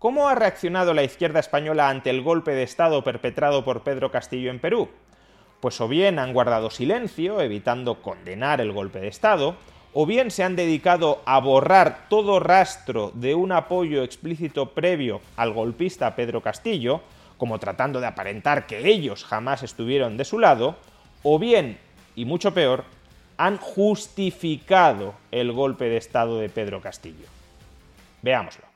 ¿Cómo ha reaccionado la izquierda española ante el golpe de Estado perpetrado por Pedro Castillo en Perú? Pues o bien han guardado silencio, evitando condenar el golpe de Estado, o bien se han dedicado a borrar todo rastro de un apoyo explícito previo al golpista Pedro Castillo, como tratando de aparentar que ellos jamás estuvieron de su lado, o bien, y mucho peor, han justificado el golpe de Estado de Pedro Castillo. Veámoslo.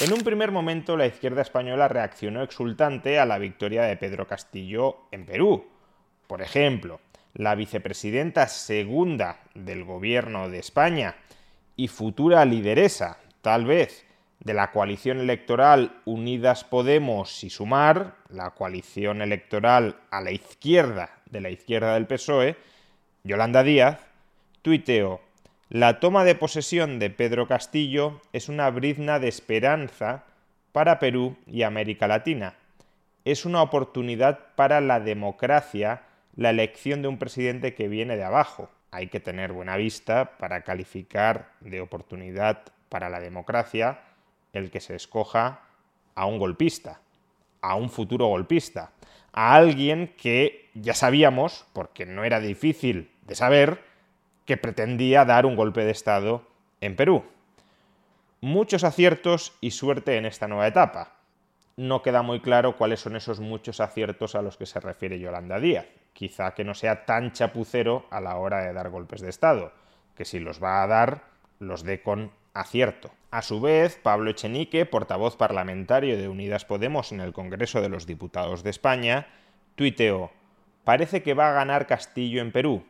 En un primer momento la izquierda española reaccionó exultante a la victoria de Pedro Castillo en Perú. Por ejemplo, la vicepresidenta segunda del gobierno de España y futura lideresa, tal vez, de la coalición electoral Unidas Podemos y Sumar, la coalición electoral a la izquierda de la izquierda del PSOE, Yolanda Díaz, tuiteó, la toma de posesión de Pedro Castillo es una brizna de esperanza para Perú y América Latina. Es una oportunidad para la democracia la elección de un presidente que viene de abajo. Hay que tener buena vista para calificar de oportunidad para la democracia el que se escoja a un golpista, a un futuro golpista, a alguien que ya sabíamos, porque no era difícil de saber, que pretendía dar un golpe de Estado en Perú. Muchos aciertos y suerte en esta nueva etapa. No queda muy claro cuáles son esos muchos aciertos a los que se refiere Yolanda Díaz. Quizá que no sea tan chapucero a la hora de dar golpes de Estado, que si los va a dar, los dé con acierto. A su vez, Pablo Echenique, portavoz parlamentario de Unidas Podemos en el Congreso de los Diputados de España, tuiteó, parece que va a ganar Castillo en Perú.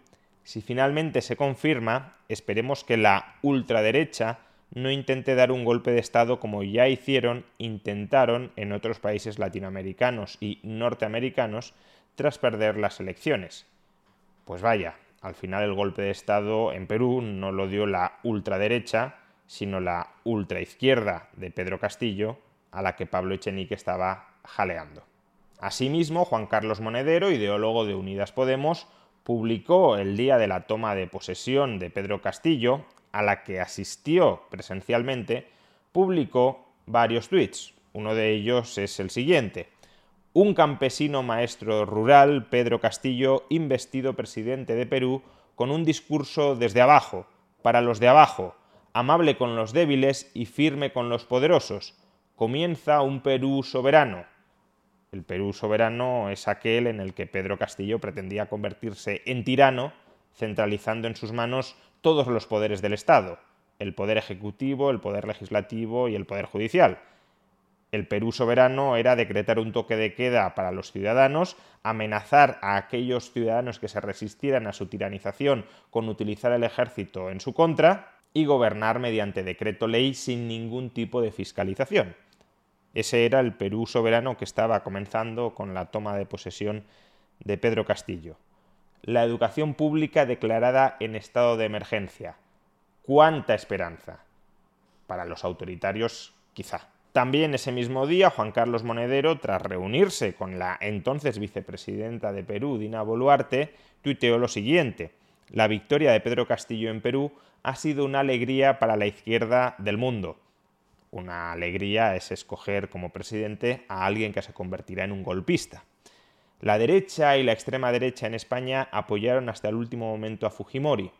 Si finalmente se confirma, esperemos que la ultraderecha no intente dar un golpe de Estado como ya hicieron, intentaron en otros países latinoamericanos y norteamericanos tras perder las elecciones. Pues vaya, al final el golpe de Estado en Perú no lo dio la ultraderecha, sino la ultraizquierda de Pedro Castillo, a la que Pablo Echenique estaba jaleando. Asimismo, Juan Carlos Monedero, ideólogo de Unidas Podemos, publicó el día de la toma de posesión de Pedro Castillo, a la que asistió presencialmente, publicó varios tweets. Uno de ellos es el siguiente. Un campesino maestro rural, Pedro Castillo, investido presidente de Perú, con un discurso desde abajo, para los de abajo, amable con los débiles y firme con los poderosos. Comienza un Perú soberano. El Perú soberano es aquel en el que Pedro Castillo pretendía convertirse en tirano, centralizando en sus manos todos los poderes del Estado, el poder ejecutivo, el poder legislativo y el poder judicial. El Perú soberano era decretar un toque de queda para los ciudadanos, amenazar a aquellos ciudadanos que se resistieran a su tiranización con utilizar el ejército en su contra, y gobernar mediante decreto ley sin ningún tipo de fiscalización. Ese era el Perú soberano que estaba comenzando con la toma de posesión de Pedro Castillo. La educación pública declarada en estado de emergencia. ¿Cuánta esperanza? Para los autoritarios, quizá. También ese mismo día, Juan Carlos Monedero, tras reunirse con la entonces vicepresidenta de Perú, Dina Boluarte, tuiteó lo siguiente. La victoria de Pedro Castillo en Perú ha sido una alegría para la izquierda del mundo. Una alegría es escoger como presidente a alguien que se convertirá en un golpista. La derecha y la extrema derecha en España apoyaron hasta el último momento a Fujimori,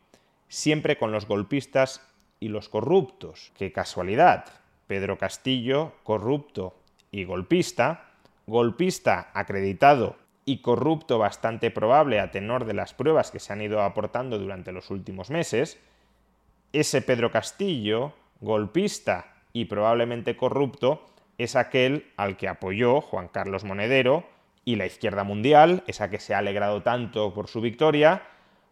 siempre con los golpistas y los corruptos. ¡Qué casualidad! Pedro Castillo, corrupto y golpista, golpista acreditado y corrupto bastante probable a tenor de las pruebas que se han ido aportando durante los últimos meses, ese Pedro Castillo, golpista y probablemente corrupto, es aquel al que apoyó Juan Carlos Monedero y la izquierda mundial, esa que se ha alegrado tanto por su victoria,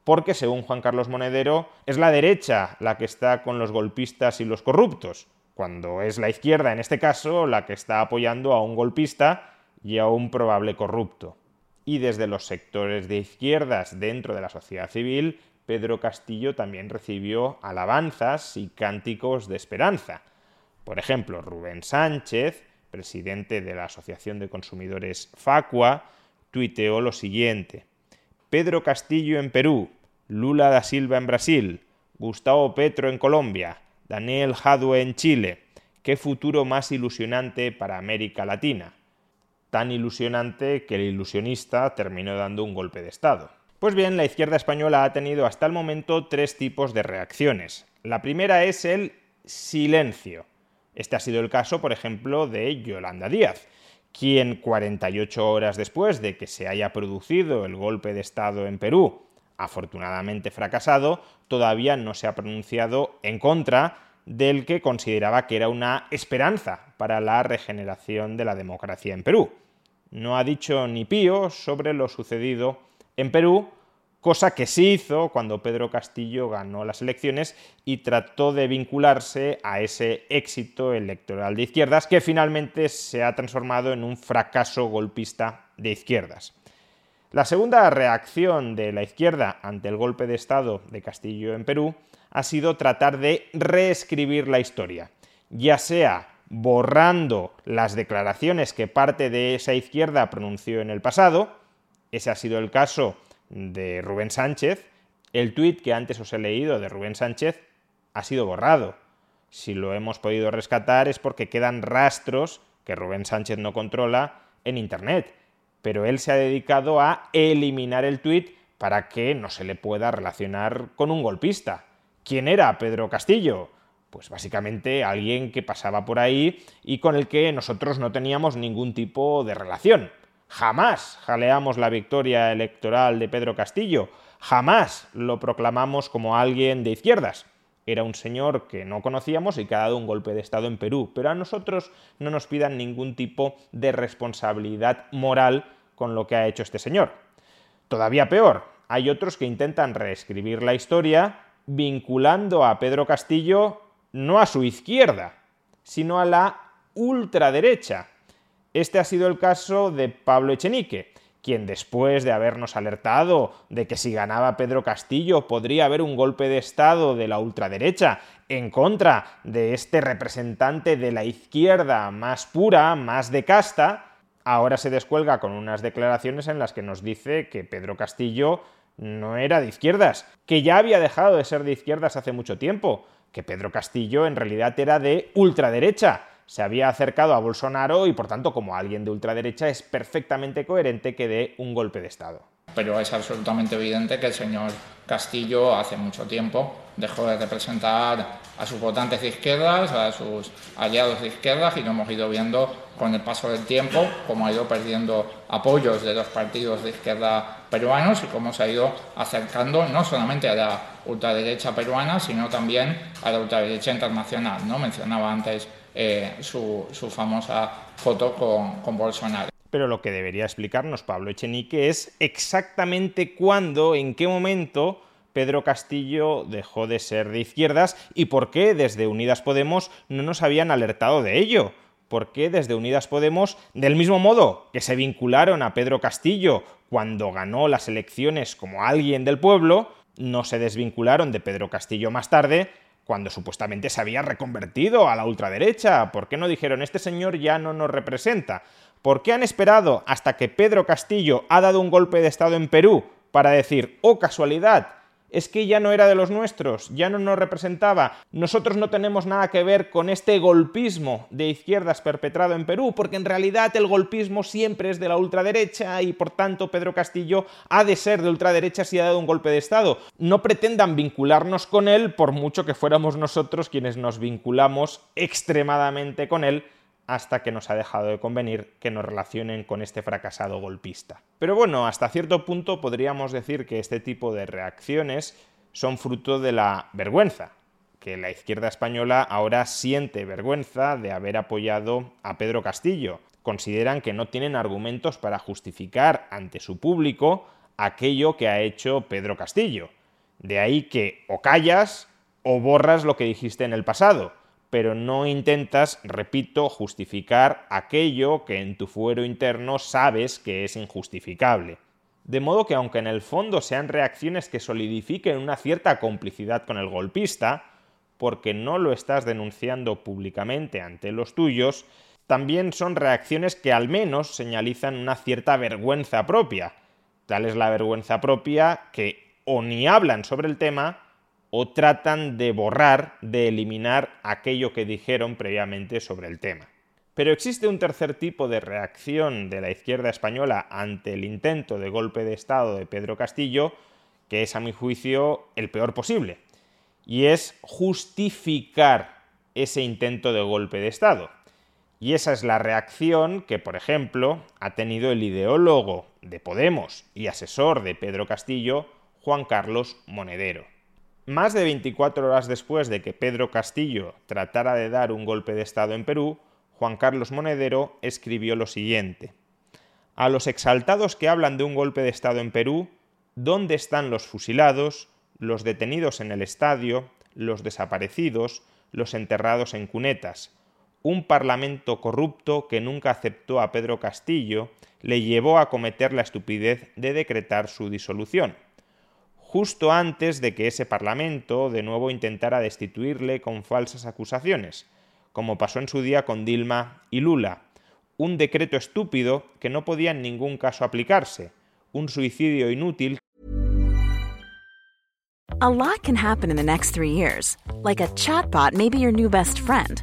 porque según Juan Carlos Monedero es la derecha la que está con los golpistas y los corruptos, cuando es la izquierda en este caso la que está apoyando a un golpista y a un probable corrupto. Y desde los sectores de izquierdas dentro de la sociedad civil, Pedro Castillo también recibió alabanzas y cánticos de esperanza. Por ejemplo, Rubén Sánchez, presidente de la Asociación de Consumidores Facua, tuiteó lo siguiente. Pedro Castillo en Perú, Lula da Silva en Brasil, Gustavo Petro en Colombia, Daniel Jadue en Chile. Qué futuro más ilusionante para América Latina. Tan ilusionante que el ilusionista terminó dando un golpe de Estado. Pues bien, la izquierda española ha tenido hasta el momento tres tipos de reacciones. La primera es el silencio. Este ha sido el caso, por ejemplo, de Yolanda Díaz, quien 48 horas después de que se haya producido el golpe de Estado en Perú, afortunadamente fracasado, todavía no se ha pronunciado en contra del que consideraba que era una esperanza para la regeneración de la democracia en Perú. No ha dicho ni pío sobre lo sucedido en Perú, cosa que sí hizo cuando Pedro Castillo ganó las elecciones y trató de vincularse a ese éxito electoral de izquierdas que finalmente se ha transformado en un fracaso golpista de izquierdas. La segunda reacción de la izquierda ante el golpe de Estado de Castillo en Perú ha sido tratar de reescribir la historia, ya sea borrando las declaraciones que parte de esa izquierda pronunció en el pasado, ese ha sido el caso de Rubén Sánchez, el tuit que antes os he leído de Rubén Sánchez ha sido borrado. Si lo hemos podido rescatar es porque quedan rastros que Rubén Sánchez no controla en Internet, pero él se ha dedicado a eliminar el tuit para que no se le pueda relacionar con un golpista. ¿Quién era Pedro Castillo? Pues básicamente alguien que pasaba por ahí y con el que nosotros no teníamos ningún tipo de relación. Jamás jaleamos la victoria electoral de Pedro Castillo, jamás lo proclamamos como alguien de izquierdas. Era un señor que no conocíamos y que ha dado un golpe de Estado en Perú, pero a nosotros no nos pidan ningún tipo de responsabilidad moral con lo que ha hecho este señor. Todavía peor, hay otros que intentan reescribir la historia vinculando a Pedro Castillo no a su izquierda, sino a la ultraderecha. Este ha sido el caso de Pablo Echenique, quien después de habernos alertado de que si ganaba Pedro Castillo podría haber un golpe de Estado de la ultraderecha en contra de este representante de la izquierda más pura, más de casta, ahora se descuelga con unas declaraciones en las que nos dice que Pedro Castillo no era de izquierdas, que ya había dejado de ser de izquierdas hace mucho tiempo, que Pedro Castillo en realidad era de ultraderecha, se había acercado a Bolsonaro y por tanto como alguien de ultraderecha es perfectamente coherente que dé un golpe de Estado. Pero es absolutamente evidente que el señor Castillo hace mucho tiempo dejó de representar a sus votantes de izquierdas, a sus aliados de izquierdas y lo hemos ido viendo con el paso del tiempo, cómo ha ido perdiendo apoyos de los partidos de izquierda peruanos y cómo se ha ido acercando no solamente a la ultraderecha peruana, sino también a la ultraderecha internacional. ¿no? Mencionaba antes eh, su, famosa foto con, Bolsonaro. Pero lo que debería explicarnos Pablo Echenique es exactamente cuándo, en qué momento Pedro Castillo dejó de ser de izquierdas y por qué desde Unidas Podemos no nos habían alertado de ello. ¿Por qué desde Unidas Podemos, del mismo modo que se vincularon a Pedro Castillo cuando ganó las elecciones como alguien del pueblo, no se desvincularon de Pedro Castillo más tarde cuando supuestamente se había reconvertido a la ultraderecha? ¿Por qué no dijeron, este señor ya no nos representa? ¿Por qué han esperado hasta que Pedro Castillo ha dado un golpe de Estado en Perú para decir, oh casualidad, es que ya no era de los nuestros, ya no nos representaba. Nosotros no tenemos nada que ver con este golpismo de izquierdas perpetrado en Perú, porque en realidad el golpismo siempre es de la ultraderecha y por tanto Pedro Castillo ha de ser de ultraderecha si ha dado un golpe de Estado. No pretendan vincularnos con él por mucho que fuéramos nosotros quienes nos vinculamos extremadamente con él hasta que nos ha dejado de convenir que nos relacionen con este fracasado golpista. Pero bueno, hasta cierto punto podríamos decir que este tipo de reacciones son fruto de la vergüenza, que la izquierda española ahora siente vergüenza de haber apoyado a Pedro Castillo. Consideran que no tienen argumentos para justificar ante su público aquello que ha hecho Pedro Castillo. De ahí que o callas o borras lo que dijiste en el pasado, pero no intentas, repito, justificar aquello que en tu fuero interno sabes que es injustificable. De modo que aunque en el fondo sean reacciones que solidifiquen una cierta complicidad con el golpista, porque no lo estás denunciando públicamente ante los tuyos, también son reacciones que al menos señalizan una cierta vergüenza propia. Tal es la vergüenza propia que o ni hablan sobre el tema o tratan de borrar, de eliminar aquello que dijeron previamente sobre el tema. Pero existe un tercer tipo de reacción de la izquierda española ante el intento de golpe de Estado de Pedro Castillo, que es a mi juicio el peor posible, y es justificar ese intento de golpe de Estado. Y esa es la reacción que, por ejemplo, ha tenido el ideólogo de Podemos y asesor de Pedro Castillo, Juan Carlos Monedero. Más de 24 horas después de que Pedro Castillo tratara de dar un golpe de Estado en Perú, Juan Carlos Monedero escribió lo siguiente. A los exaltados que hablan de un golpe de Estado en Perú, ¿dónde están los fusilados, los detenidos en el estadio, los desaparecidos, los enterrados en cunetas? Un parlamento corrupto que nunca aceptó a Pedro Castillo le llevó a cometer la estupidez de decretar su disolución justo antes de que ese Parlamento de nuevo intentara destituirle con falsas acusaciones como pasó en su día con Dilma y Lula. Un decreto estúpido que no podía en ningún caso aplicarse. Un suicidio inútil. A lot can happen in the next three years. Like a chatbot may be your new best friend.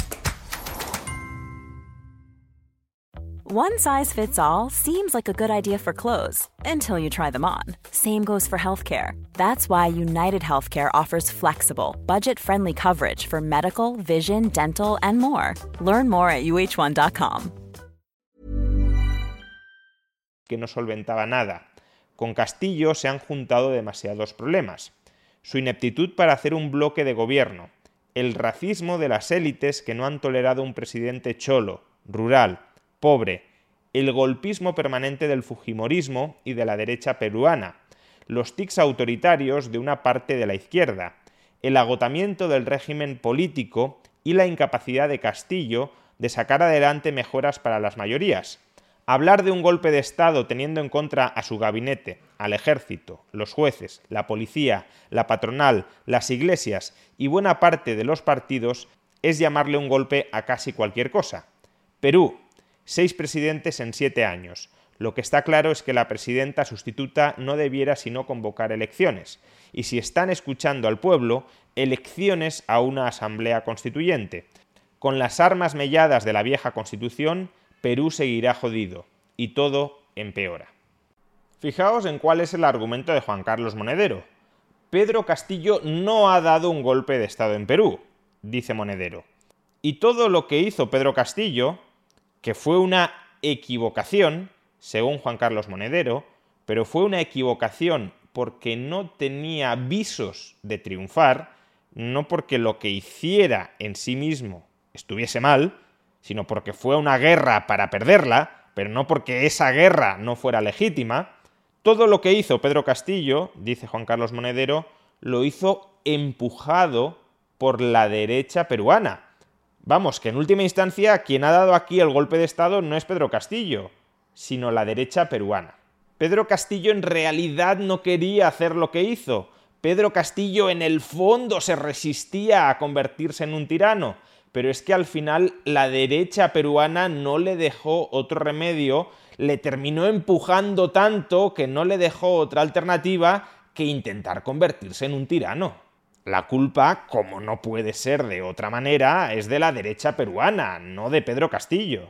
One size fits all seems like a good idea for clothes until you try them on. Same goes for healthcare. That's why United Healthcare offers flexible, budget friendly coverage for medical, vision, dental, and more. Learn more at uh1.com. Que no solventaba nada. Con Castillo se han juntado demasiados problemas. Su ineptitud para hacer un bloque de gobierno, el racismo de las élites que no han tolerado un presidente cholo, rural, pobre, el golpismo permanente del Fujimorismo y de la derecha peruana, los tics autoritarios de una parte de la izquierda, el agotamiento del régimen político y la incapacidad de Castillo de sacar adelante mejoras para las mayorías. Hablar de un golpe de Estado teniendo en contra a su gabinete, al ejército, los jueces, la policía, la patronal, las iglesias y buena parte de los partidos es llamarle un golpe a casi cualquier cosa. Perú, seis presidentes en siete años. Lo que está claro es que la presidenta sustituta no debiera sino convocar elecciones, y si están escuchando al pueblo, elecciones a una asamblea constituyente. Con las armas melladas de la vieja constitución, Perú seguirá jodido, y todo empeora. Fijaos en cuál es el argumento de Juan Carlos Monedero. Pedro Castillo no ha dado un golpe de Estado en Perú, dice Monedero. Y todo lo que hizo Pedro Castillo que fue una equivocación, según Juan Carlos Monedero, pero fue una equivocación porque no tenía visos de triunfar, no porque lo que hiciera en sí mismo estuviese mal, sino porque fue una guerra para perderla, pero no porque esa guerra no fuera legítima. Todo lo que hizo Pedro Castillo, dice Juan Carlos Monedero, lo hizo empujado por la derecha peruana, Vamos, que en última instancia quien ha dado aquí el golpe de Estado no es Pedro Castillo, sino la derecha peruana. Pedro Castillo en realidad no quería hacer lo que hizo. Pedro Castillo en el fondo se resistía a convertirse en un tirano, pero es que al final la derecha peruana no le dejó otro remedio, le terminó empujando tanto que no le dejó otra alternativa que intentar convertirse en un tirano. La culpa, como no puede ser de otra manera, es de la derecha peruana, no de Pedro Castillo.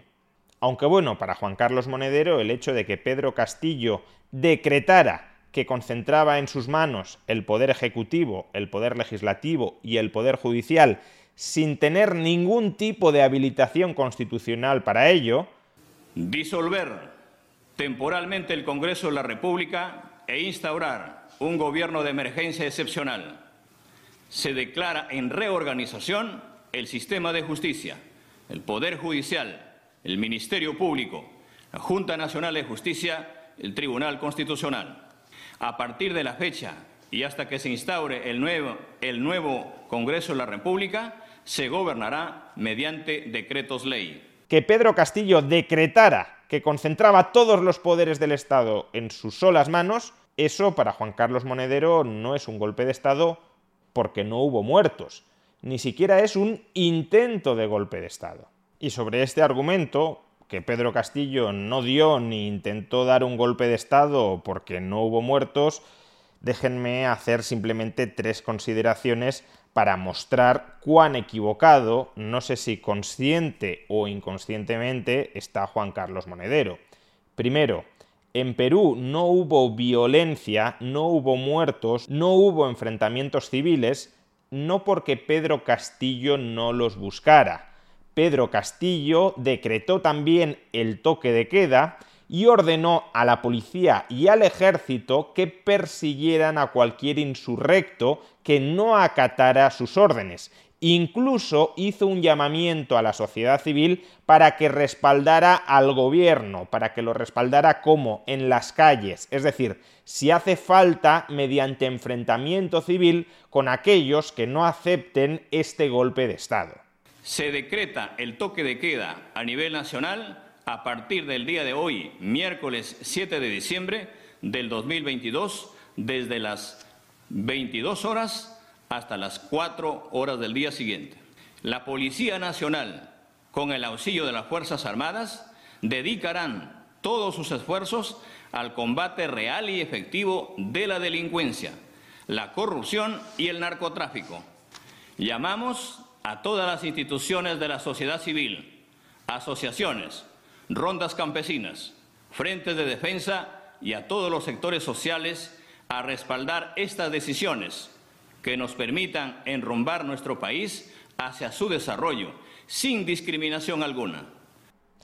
Aunque bueno, para Juan Carlos Monedero el hecho de que Pedro Castillo decretara que concentraba en sus manos el poder ejecutivo, el poder legislativo y el poder judicial sin tener ningún tipo de habilitación constitucional para ello, disolver temporalmente el Congreso de la República e instaurar un gobierno de emergencia excepcional. Se declara en reorganización el sistema de justicia, el Poder Judicial, el Ministerio Público, la Junta Nacional de Justicia, el Tribunal Constitucional. A partir de la fecha y hasta que se instaure el nuevo, el nuevo Congreso de la República, se gobernará mediante decretos ley. Que Pedro Castillo decretara que concentraba todos los poderes del Estado en sus solas manos, eso para Juan Carlos Monedero no es un golpe de Estado porque no hubo muertos, ni siquiera es un intento de golpe de Estado. Y sobre este argumento, que Pedro Castillo no dio ni intentó dar un golpe de Estado porque no hubo muertos, déjenme hacer simplemente tres consideraciones para mostrar cuán equivocado, no sé si consciente o inconscientemente, está Juan Carlos Monedero. Primero, en Perú no hubo violencia, no hubo muertos, no hubo enfrentamientos civiles, no porque Pedro Castillo no los buscara. Pedro Castillo decretó también el toque de queda y ordenó a la policía y al ejército que persiguieran a cualquier insurrecto que no acatara sus órdenes. Incluso hizo un llamamiento a la sociedad civil para que respaldara al gobierno, para que lo respaldara como en las calles, es decir, si hace falta mediante enfrentamiento civil con aquellos que no acepten este golpe de Estado. Se decreta el toque de queda a nivel nacional a partir del día de hoy, miércoles 7 de diciembre del 2022, desde las 22 horas hasta las 4 horas del día siguiente. La Policía Nacional, con el auxilio de las Fuerzas Armadas, dedicarán todos sus esfuerzos al combate real y efectivo de la delincuencia, la corrupción y el narcotráfico. Llamamos a todas las instituciones de la sociedad civil, asociaciones, rondas campesinas, frentes de defensa y a todos los sectores sociales a respaldar estas decisiones que nos permitan enrumbar nuestro país hacia su desarrollo sin discriminación alguna.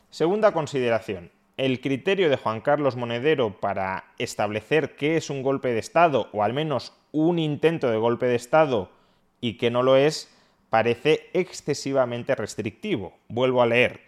Segunda consideración. El criterio de Juan Carlos Monedero para establecer qué es un golpe de Estado, o al menos un intento de golpe de Estado, y que no lo es, parece excesivamente restrictivo. Vuelvo a leer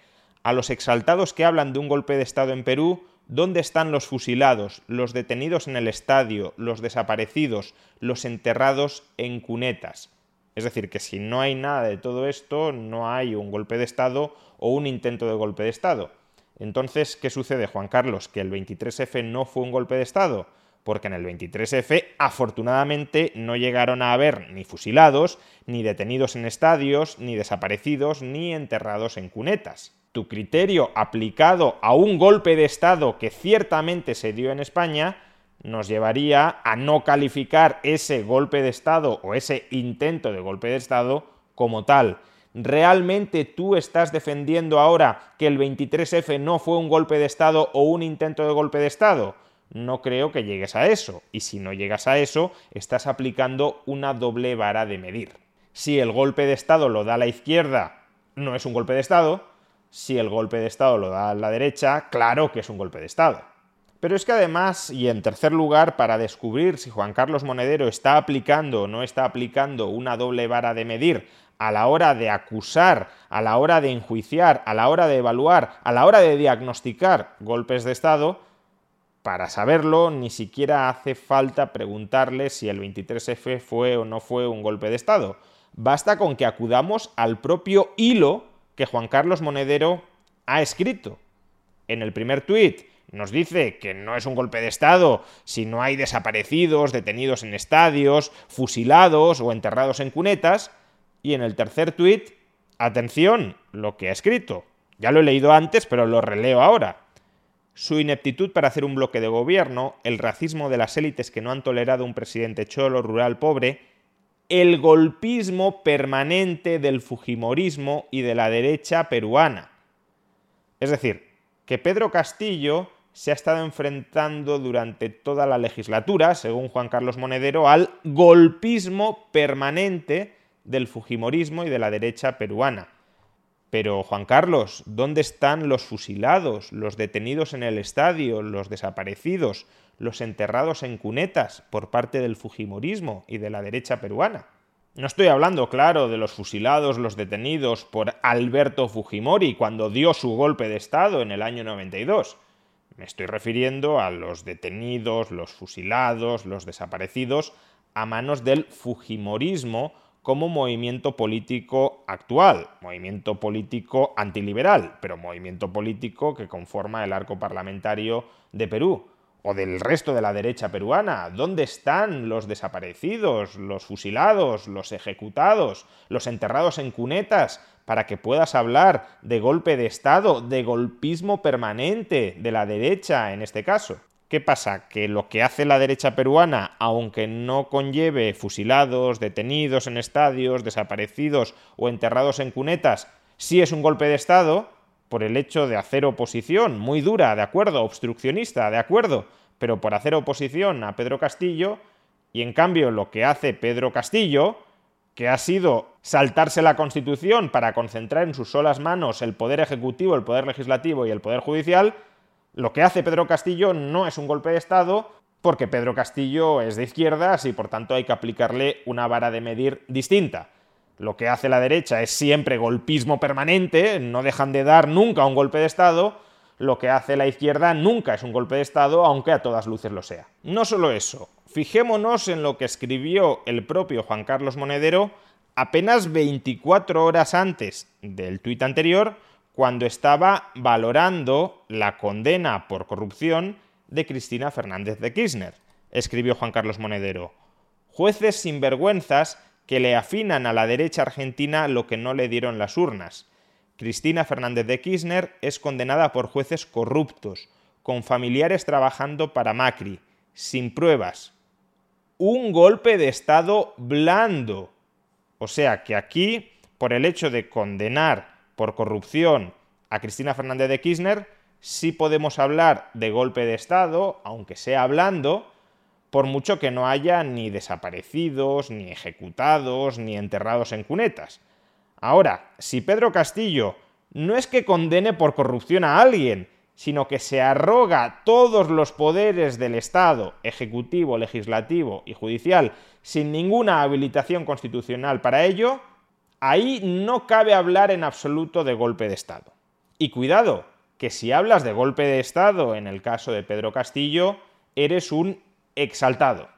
a los exaltados que hablan de un golpe de Estado en Perú, ¿dónde están los fusilados, los detenidos en el estadio, los desaparecidos, los enterrados en cunetas? Es decir, que si no hay nada de todo esto, no hay un golpe de Estado o un intento de golpe de Estado. Entonces, ¿qué sucede, Juan Carlos? ¿Que el 23F no fue un golpe de Estado? Porque en el 23F, afortunadamente, no llegaron a haber ni fusilados, ni detenidos en estadios, ni desaparecidos, ni enterrados en cunetas tu criterio aplicado a un golpe de Estado que ciertamente se dio en España, nos llevaría a no calificar ese golpe de Estado o ese intento de golpe de Estado como tal. ¿Realmente tú estás defendiendo ahora que el 23F no fue un golpe de Estado o un intento de golpe de Estado? No creo que llegues a eso, y si no llegas a eso, estás aplicando una doble vara de medir. Si el golpe de Estado lo da la izquierda, no es un golpe de Estado, si el golpe de Estado lo da la derecha, claro que es un golpe de Estado. Pero es que además, y en tercer lugar, para descubrir si Juan Carlos Monedero está aplicando o no está aplicando una doble vara de medir a la hora de acusar, a la hora de enjuiciar, a la hora de evaluar, a la hora de diagnosticar golpes de Estado, para saberlo ni siquiera hace falta preguntarle si el 23F fue o no fue un golpe de Estado. Basta con que acudamos al propio hilo que Juan Carlos Monedero ha escrito. En el primer tuit nos dice que no es un golpe de Estado si no hay desaparecidos, detenidos en estadios, fusilados o enterrados en cunetas. Y en el tercer tuit atención lo que ha escrito. Ya lo he leído antes, pero lo releo ahora. Su ineptitud para hacer un bloque de gobierno, el racismo de las élites que no han tolerado un presidente cholo, rural, pobre, el golpismo permanente del fujimorismo y de la derecha peruana. Es decir, que Pedro Castillo se ha estado enfrentando durante toda la legislatura, según Juan Carlos Monedero, al golpismo permanente del Fujimorismo y de la derecha peruana. Pero, Juan Carlos, ¿dónde están los fusilados, los detenidos en el estadio, los desaparecidos, los enterrados en cunetas por parte del Fujimorismo y de la derecha peruana? No estoy hablando, claro, de los fusilados, los detenidos por Alberto Fujimori cuando dio su golpe de Estado en el año 92. Me estoy refiriendo a los detenidos, los fusilados, los desaparecidos a manos del Fujimorismo como movimiento político actual, movimiento político antiliberal, pero movimiento político que conforma el arco parlamentario de Perú o del resto de la derecha peruana. ¿Dónde están los desaparecidos, los fusilados, los ejecutados, los enterrados en cunetas para que puedas hablar de golpe de Estado, de golpismo permanente de la derecha en este caso. ¿Qué pasa? Que lo que hace la derecha peruana, aunque no conlleve fusilados, detenidos en estadios, desaparecidos o enterrados en cunetas, sí es un golpe de Estado por el hecho de hacer oposición, muy dura, de acuerdo, obstruccionista, de acuerdo, pero por hacer oposición a Pedro Castillo, y en cambio lo que hace Pedro Castillo que ha sido saltarse la Constitución para concentrar en sus solas manos el poder ejecutivo, el poder legislativo y el poder judicial, lo que hace Pedro Castillo no es un golpe de Estado, porque Pedro Castillo es de izquierdas y por tanto hay que aplicarle una vara de medir distinta. Lo que hace la derecha es siempre golpismo permanente, no dejan de dar nunca un golpe de Estado, lo que hace la izquierda nunca es un golpe de Estado, aunque a todas luces lo sea. No solo eso, Fijémonos en lo que escribió el propio Juan Carlos Monedero apenas 24 horas antes del tuit anterior, cuando estaba valorando la condena por corrupción de Cristina Fernández de Kirchner. Escribió Juan Carlos Monedero. Jueces sinvergüenzas que le afinan a la derecha argentina lo que no le dieron las urnas. Cristina Fernández de Kirchner es condenada por jueces corruptos, con familiares trabajando para Macri, sin pruebas, un golpe de Estado blando. O sea que aquí, por el hecho de condenar por corrupción a Cristina Fernández de Kirchner, sí podemos hablar de golpe de Estado, aunque sea blando, por mucho que no haya ni desaparecidos, ni ejecutados, ni enterrados en cunetas. Ahora, si Pedro Castillo no es que condene por corrupción a alguien, sino que se arroga todos los poderes del Estado, ejecutivo, legislativo y judicial, sin ninguna habilitación constitucional para ello, ahí no cabe hablar en absoluto de golpe de Estado. Y cuidado, que si hablas de golpe de Estado en el caso de Pedro Castillo, eres un exaltado.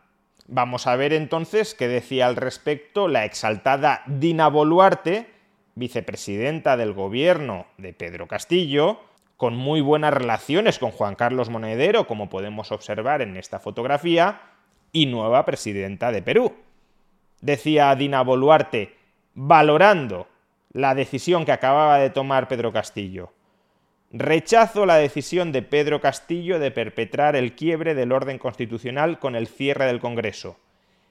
Vamos a ver entonces qué decía al respecto la exaltada Dina Boluarte, vicepresidenta del gobierno de Pedro Castillo, con muy buenas relaciones con Juan Carlos Monedero, como podemos observar en esta fotografía, y nueva presidenta de Perú. Decía Dina Boluarte, valorando la decisión que acababa de tomar Pedro Castillo. Rechazo la decisión de Pedro Castillo de perpetrar el quiebre del orden constitucional con el cierre del Congreso.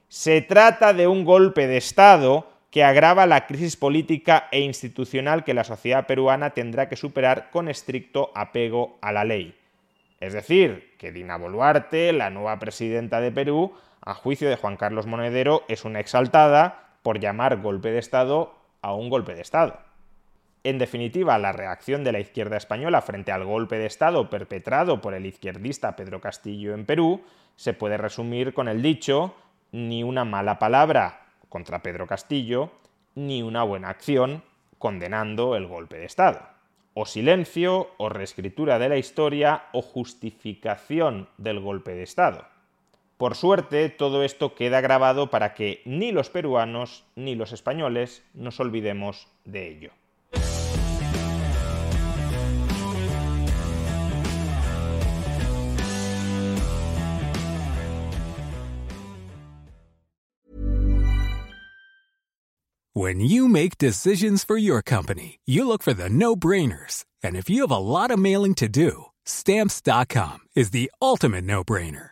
Se trata de un golpe de Estado que agrava la crisis política e institucional que la sociedad peruana tendrá que superar con estricto apego a la ley. Es decir, que Dina Boluarte, la nueva presidenta de Perú, a juicio de Juan Carlos Monedero, es una exaltada por llamar golpe de Estado a un golpe de Estado. En definitiva, la reacción de la izquierda española frente al golpe de Estado perpetrado por el izquierdista Pedro Castillo en Perú se puede resumir con el dicho ni una mala palabra contra Pedro Castillo, ni una buena acción condenando el golpe de Estado. O silencio, o reescritura de la historia, o justificación del golpe de Estado. Por suerte, todo esto queda grabado para que ni los peruanos ni los españoles nos olvidemos de ello. When you make decisions for your company, you look for the no-brainers. And if you have a lot of mailing to do, stamps.com is the ultimate no-brainer.